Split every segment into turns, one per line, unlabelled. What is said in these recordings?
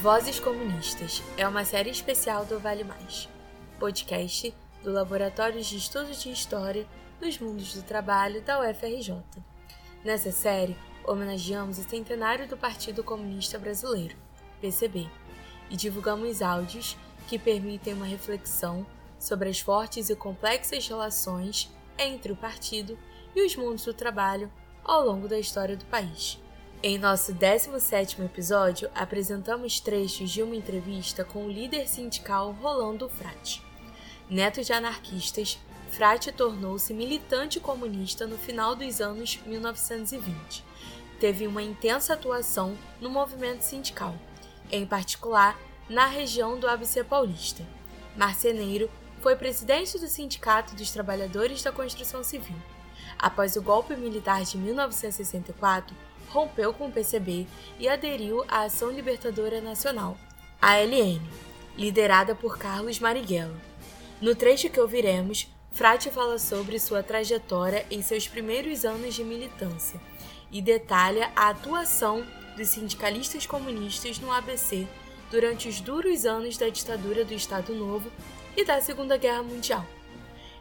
Vozes Comunistas é uma série especial do Vale Mais, podcast do Laboratório de Estudos de História dos Mundos do Trabalho da UFRJ. Nessa série, homenageamos o centenário do Partido Comunista Brasileiro, PCB, e divulgamos áudios que permitem uma reflexão sobre as fortes e complexas relações entre o partido e os mundos do trabalho ao longo da história do país. Em nosso 17º episódio, apresentamos trechos de uma entrevista com o líder sindical Rolando Frati. Neto de anarquistas, Frati tornou-se militante comunista no final dos anos 1920. Teve uma intensa atuação no movimento sindical, em particular na região do ABC Paulista. Marceneiro foi presidente do Sindicato dos Trabalhadores da Construção Civil. Após o golpe militar de 1964, rompeu com o PCB e aderiu à Ação Libertadora Nacional, ALN, liderada por Carlos Marighella. No trecho que ouviremos, Frati fala sobre sua trajetória em seus primeiros anos de militância e detalha a atuação dos sindicalistas comunistas no ABC durante os duros anos da ditadura do Estado Novo e da Segunda Guerra Mundial.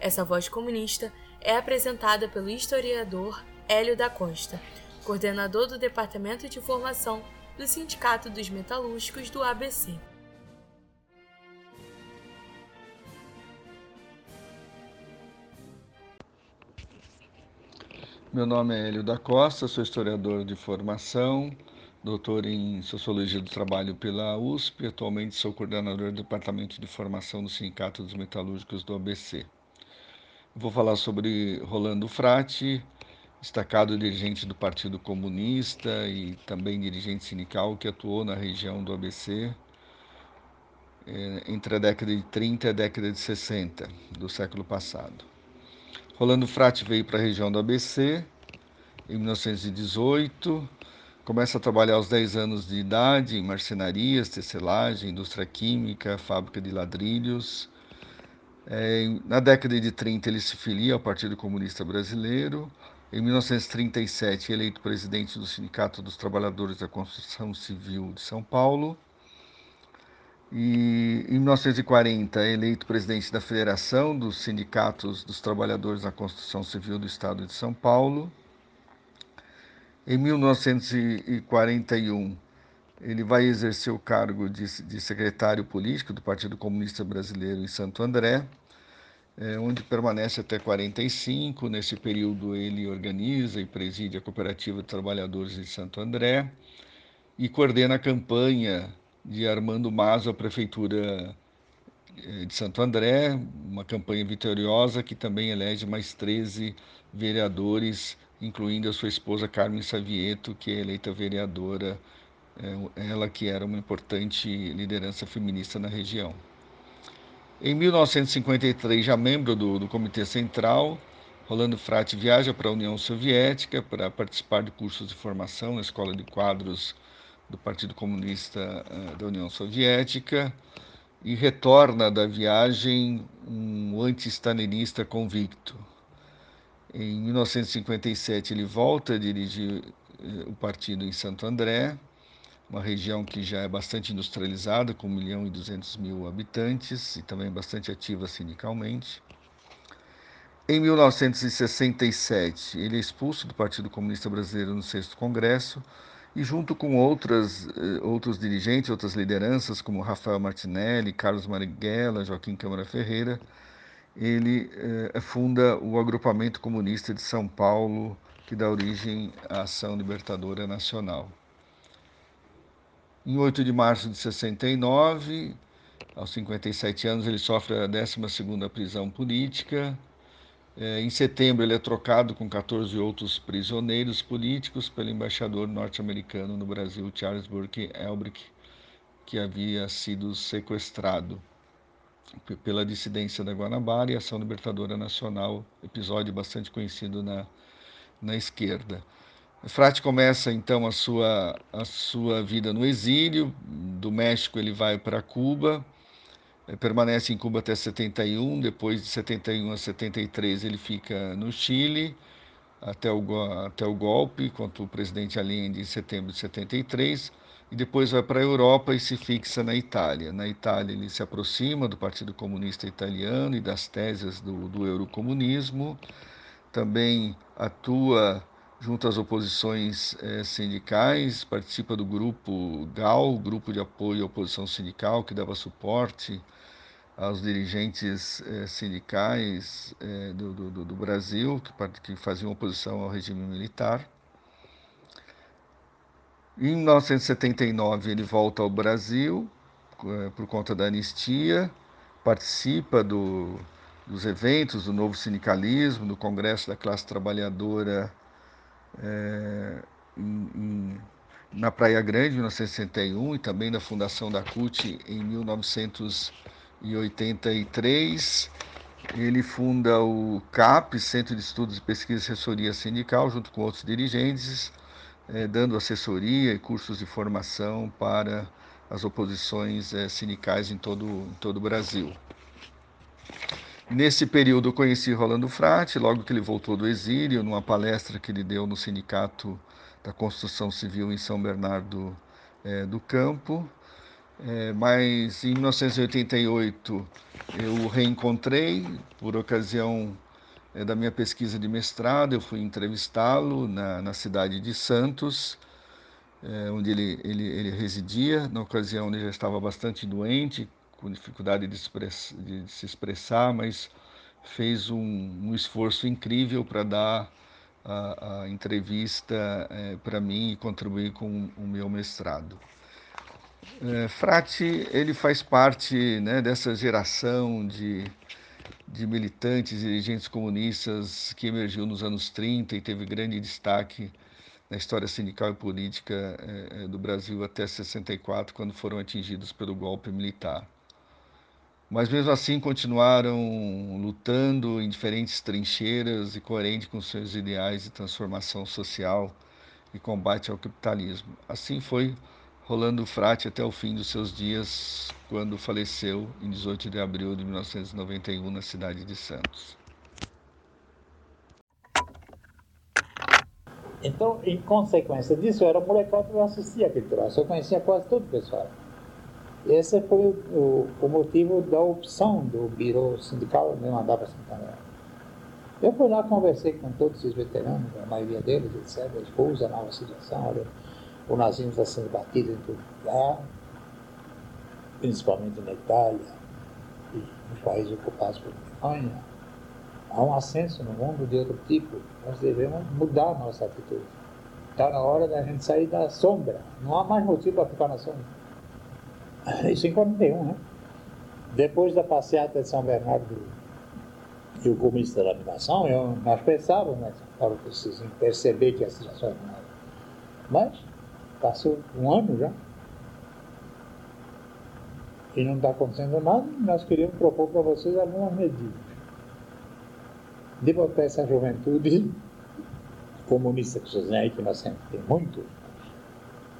Essa voz comunista é apresentada pelo historiador Hélio da Costa, coordenador do Departamento de Formação do Sindicato dos Metalúrgicos do ABC.
Meu nome é Hélio da Costa, sou historiador de formação, doutor em Sociologia do Trabalho pela USP, atualmente sou coordenador do Departamento de Formação do Sindicato dos Metalúrgicos do ABC. Vou falar sobre Rolando Frati, destacado dirigente do Partido Comunista e também dirigente sindical que atuou na região do ABC é, entre a década de 30 e a década de 60 do século passado. Rolando Frati veio para a região do ABC em 1918, começa a trabalhar aos 10 anos de idade em marcenarias, tecelagem, indústria química, fábrica de ladrilhos. É, na década de 30 ele se filia ao Partido Comunista Brasileiro, em 1937, eleito presidente do Sindicato dos Trabalhadores da Construção Civil de São Paulo. E em 1940, eleito presidente da Federação dos Sindicatos dos Trabalhadores da Construção Civil do Estado de São Paulo. Em 1941, ele vai exercer o cargo de, de secretário político do Partido Comunista Brasileiro em Santo André é, onde permanece até 45. Nesse período, ele organiza e preside a Cooperativa de Trabalhadores de Santo André e coordena a campanha de Armando Mazo à Prefeitura é, de Santo André, uma campanha vitoriosa que também elege mais 13 vereadores, incluindo a sua esposa Carmen Savieto, que é eleita vereadora, é, ela que era uma importante liderança feminista na região. Em 1953, já membro do, do Comitê Central, Rolando Frati viaja para a União Soviética para participar de cursos de formação na Escola de Quadros do Partido Comunista uh, da União Soviética e retorna da viagem um anti-stalinista convicto. Em 1957, ele volta a dirigir uh, o partido em Santo André, uma região que já é bastante industrializada, com 1 milhão e 200 mil habitantes e também bastante ativa sindicalmente. Em 1967, ele é expulso do Partido Comunista Brasileiro no sexto Congresso e, junto com outras, eh, outros dirigentes, outras lideranças, como Rafael Martinelli, Carlos Marighella, Joaquim Câmara Ferreira, ele eh, funda o Agrupamento Comunista de São Paulo, que dá origem à Ação Libertadora Nacional. Em 8 de março de 69, aos 57 anos, ele sofre a 12ª prisão política. É, em setembro, ele é trocado com 14 outros prisioneiros políticos pelo embaixador norte-americano no Brasil, Charles Burke Elbrick, que havia sido sequestrado pela dissidência da Guanabara e Ação Libertadora Nacional, episódio bastante conhecido na, na esquerda. Frati começa então a sua, a sua vida no exílio. Do México ele vai para Cuba, eh, permanece em Cuba até 71. Depois de 71 a 73 ele fica no Chile até o, até o golpe contra o presidente Allende em setembro de 73. e depois vai para a Europa e se fixa na Itália. Na Itália, ele se aproxima do Partido Comunista Italiano e das teses do, do eurocomunismo. Também atua junto às oposições eh, sindicais, participa do grupo GAL, Grupo de Apoio à Oposição Sindical, que dava suporte aos dirigentes eh, sindicais eh, do, do, do, Brasil, que, que faziam oposição ao regime militar. Em 1979, ele volta ao Brasil por conta da anistia, participa do, dos eventos do novo sindicalismo, do Congresso da Classe Trabalhadora é, em, na Praia Grande, em 1961, e também da fundação da CUT em 1983. Ele funda o CAP, Centro de Estudos e Pesquisa e Assessoria Sindical, junto com outros dirigentes, é, dando assessoria e cursos de formação para as oposições é, sindicais em todo, em todo o Brasil. Nesse período eu conheci Rolando Frati, logo que ele voltou do exílio, numa palestra que ele deu no Sindicato da Construção Civil em São Bernardo é, do Campo. É, mas em 1988 eu o reencontrei por ocasião é, da minha pesquisa de mestrado. Eu fui entrevistá-lo na, na cidade de Santos, onde ele, ele, ele residia. Na ocasião ele já estava bastante doente, com dificuldade de, express, de, se expressar, mas fez um, um esforço incrível para dar a, a entrevista é, para mim e contribuir com o meu mestrado. É, Frati ele faz parte né, dessa geração de, de militantes e dirigentes comunistas que emergiu nos anos 30 e teve grande destaque na história sindical e política é, do Brasil até 64, quando foram atingidos pelo golpe militar mas mesmo assim continuaram lutando em diferentes trincheiras e coerente com seus ideais de transformação social e combate ao capitalismo. Assim foi Rolando Frati até o fim dos seus dias, quando faleceu em 18 de abril de 1991 na cidade de Santos.
Então, em consequência disso, eu era molecão que eu assistia aquele troço. Eu conhecia quase todo o pessoal. Esse foi o, o, motivo da opção do Biro Sindical me mandar para Santander. Eu fui lá, conversei com todos esses veteranos, a maioria deles, etc. Expus a nova situação, olha, o nazismo está sendo batido em todo lugar, principalmente na Itália e nos países ocupados pela Alemanha. Há um ascenso no mundo de outro tipo. Nós devemos mudar nossa atitude. Está na hora da gente sair da sombra. Não há mais motivo para ficar na sombra. Isso em 41, né? Depois da passeata de São Bernardo e o comício da laminação, eu, nós pensávamos, né? Para vocês perceber que a situação é nada. Mas passou um ano já. E não está acontecendo nada, nós queríamos propor para vocês algumas medidas. De botar essa juventude comunista que vocês aí, que nós sempre temos muito.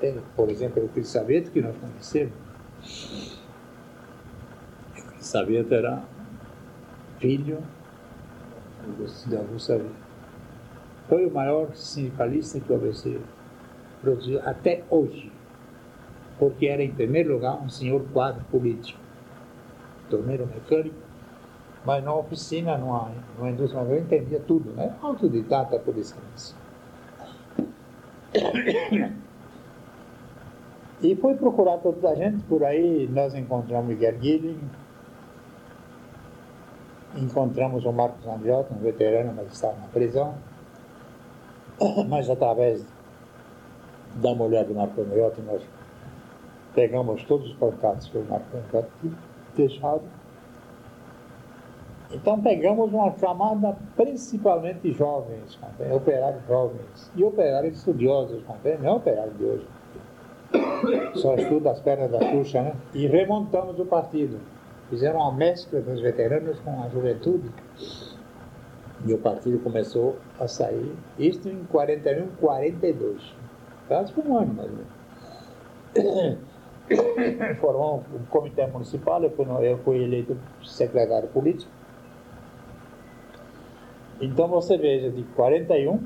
Tem, por exemplo, o Crisaveto que nós conhecemos Saveta era filho da Rousseau. Foi o maior sindicalista que o ABC produziu até hoje, porque era, em primeiro lugar, um senhor quadro político, torneiro mecânico, mas na oficina, numa, numa indústria, eu entendia tudo, né? Autodidata por excelência. E foi procurar toda a gente, por aí nós encontramos Miguel Guilherme, encontramos o Marcos Andiota, um veterano, mas estava na prisão, mas através da mulher do Marcos Andiota nós pegamos todos os contatos que o Marcos Andiota tinha deixado. Então pegamos uma camada principalmente jovens, operários jovens, e operários estudiosos, não é operário de hoje só estuda as pernas da Xuxa, né? E remontamos o partido. Fizeram uma mescla dos veteranos com a juventude. E o partido começou a sair, isto em 41, 42. Quase um ano, mais ou menos. Formou um comitê municipal, eu fui, eu fui eleito secretário político. Então você veja, de 41 a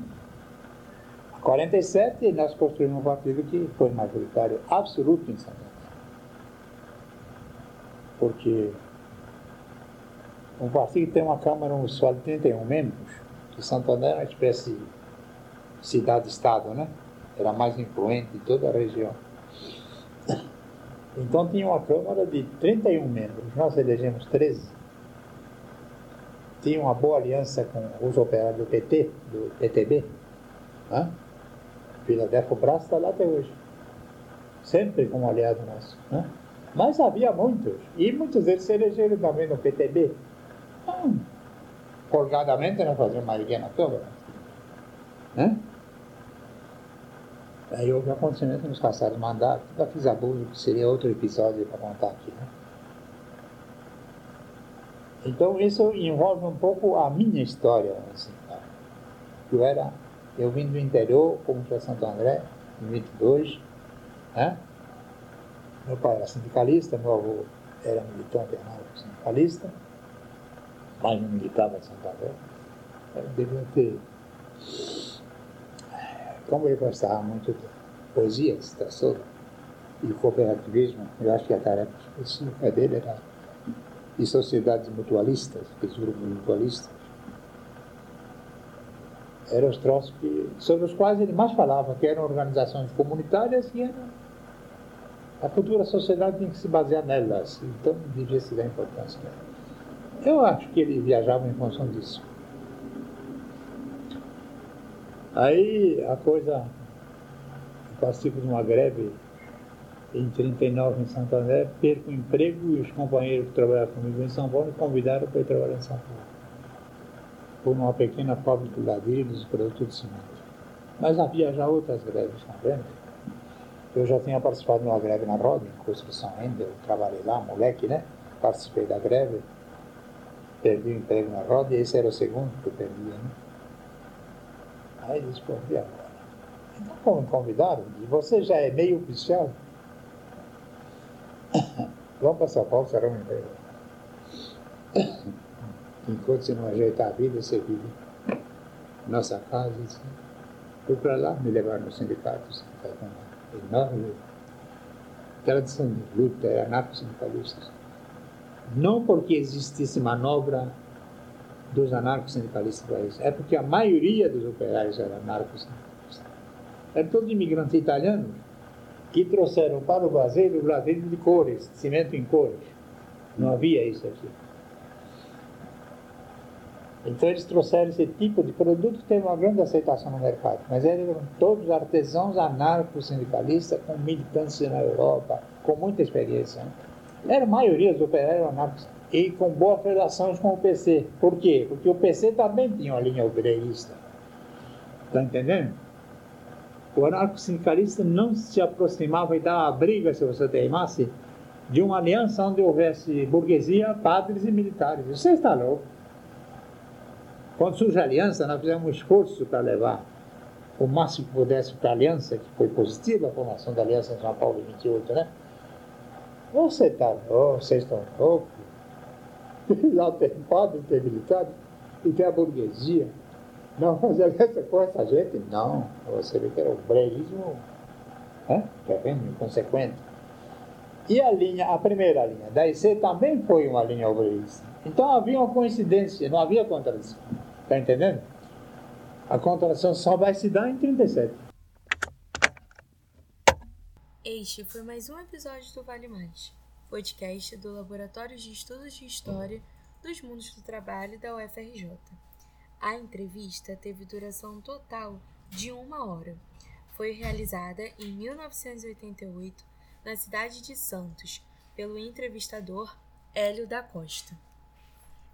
47 nós construímos um partido que foi majoritário absoluto em São Paulo. Porque um partido tem uma Câmara Municipal de 31 membros, que Santo André é uma espécie de cidade-estado, né? Era mais influente de toda a região. Então tinha uma Câmara de 31 membros, nós elegemos 13. Tinha uma boa aliança com os operários do PT, do PTB. Né? Filadélfia Brás está lá até hoje. Sempre como aliado nosso. Né? Mas havia muitos, e muitos deles se elegeram também no PTB. Então, folgadamente nós fazíamos maioria na Câmara. Né? Aí houve acontecimento nos passados mandatos, da fiz abuso, que seria outro episódio para contar aqui. Né? Então isso envolve um pouco a minha história. Assim, tá? Eu era, eu vim do interior, como para Santo André, em 22, né? Meu pai era sindicalista, meu avô era militante sindicalista, mas não militava em Santo André. Eu devia ter. Como ele gostava muito de poesia, citação e cooperativismo, eu acho que a tarefa específica dele era de sociedades mutualistas, aqueles grupos mutualistas. Eram os troços que, sobre os quais ele mais falava, que eram organizações comunitárias e eram a futura sociedade tem que se basear nelas, então devia se dar importância. Eu acho que ele viajava em função disso. Aí a coisa, participo de uma greve em 39 em Santo André, perco o emprego e os companheiros que trabalhavam comigo em São Paulo me convidaram para ir trabalhar em São Paulo. Por uma pequena fábrica de ladrilhos e produtos de cimento. Mas havia já outras greves também. Eu já tinha participado de uma greve na Roda, em construção ainda, eu trabalhei lá, moleque, né? Participei da greve, perdi o emprego na Roda e esse era o segundo que eu perdia, né? Aí eles pô, agora? Então, como me convidaram, e você já é meio oficial? Vamos para São Paulo, será um emprego. Enquanto você não ajeitar a vida, você vive nossa casa. Assim. Fui para lá, me levaram no sindicato, sindicato enorme tradição de luta, era anarco-sindicalistas. Não porque existisse manobra dos anarco-sindicalistas para isso, é porque a maioria dos operários era anarco-sindicalista. Eram todos imigrantes italianos que trouxeram para o Brasil o ladrilho de cores, cimento em cores. Não havia isso aqui. Então eles trouxeram esse tipo de produto que teve uma grande aceitação no mercado, mas eram todos artesãos anarco-sindicalistas com militância na Europa, com muita experiência. Né? Era a maioria dos operários anarcos e com boas relações com o PC. Por quê? Porque o PC também tinha uma linha obreirista. Está entendendo? O anarco-sindicalista não se aproximava e dava briga, se você teimasse, de uma aliança onde houvesse burguesia, padres e militares. Você está louco. Quando surge a aliança, nós fizemos um esforço para levar o máximo que pudesse para a aliança, que foi positiva a formação da aliança em São Paulo em 28, né? Você está louco, vocês estão loucos. Lá tem padre, tem militar, e tem a burguesia. Não, mas aliança com essa gente? Não. Você vê que era o breirismo, né? que é bem inconsequente. E a linha, a primeira linha da IC também foi uma linha obreirista. Então havia uma coincidência, não havia contradição. Está entendendo? A contração só vai se dar em 37.
Este foi mais um episódio do Vale Mais, podcast do Laboratório de Estudos de História dos Mundos do Trabalho da UFRJ. A entrevista teve duração total de uma hora. Foi realizada em 1988 na cidade de Santos pelo entrevistador Hélio da Costa.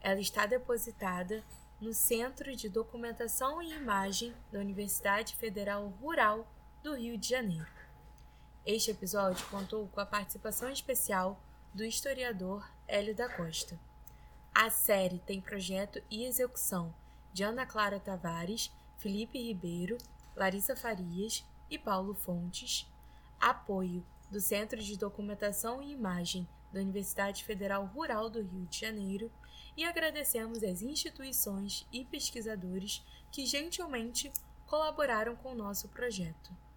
Ela está depositada no Centro de Documentação e Imagem da Universidade Federal Rural do Rio de Janeiro. Este episódio contou com a participação especial do historiador Hélio da Costa. A série tem projeto e execução de Ana Clara Tavares, Felipe Ribeiro, Larissa Farias e Paulo Fontes, apoio do Centro de Documentação e Imagem da Universidade Federal Rural do Rio de Janeiro e agradecemos às instituições e pesquisadores que gentilmente colaboraram com o nosso projeto.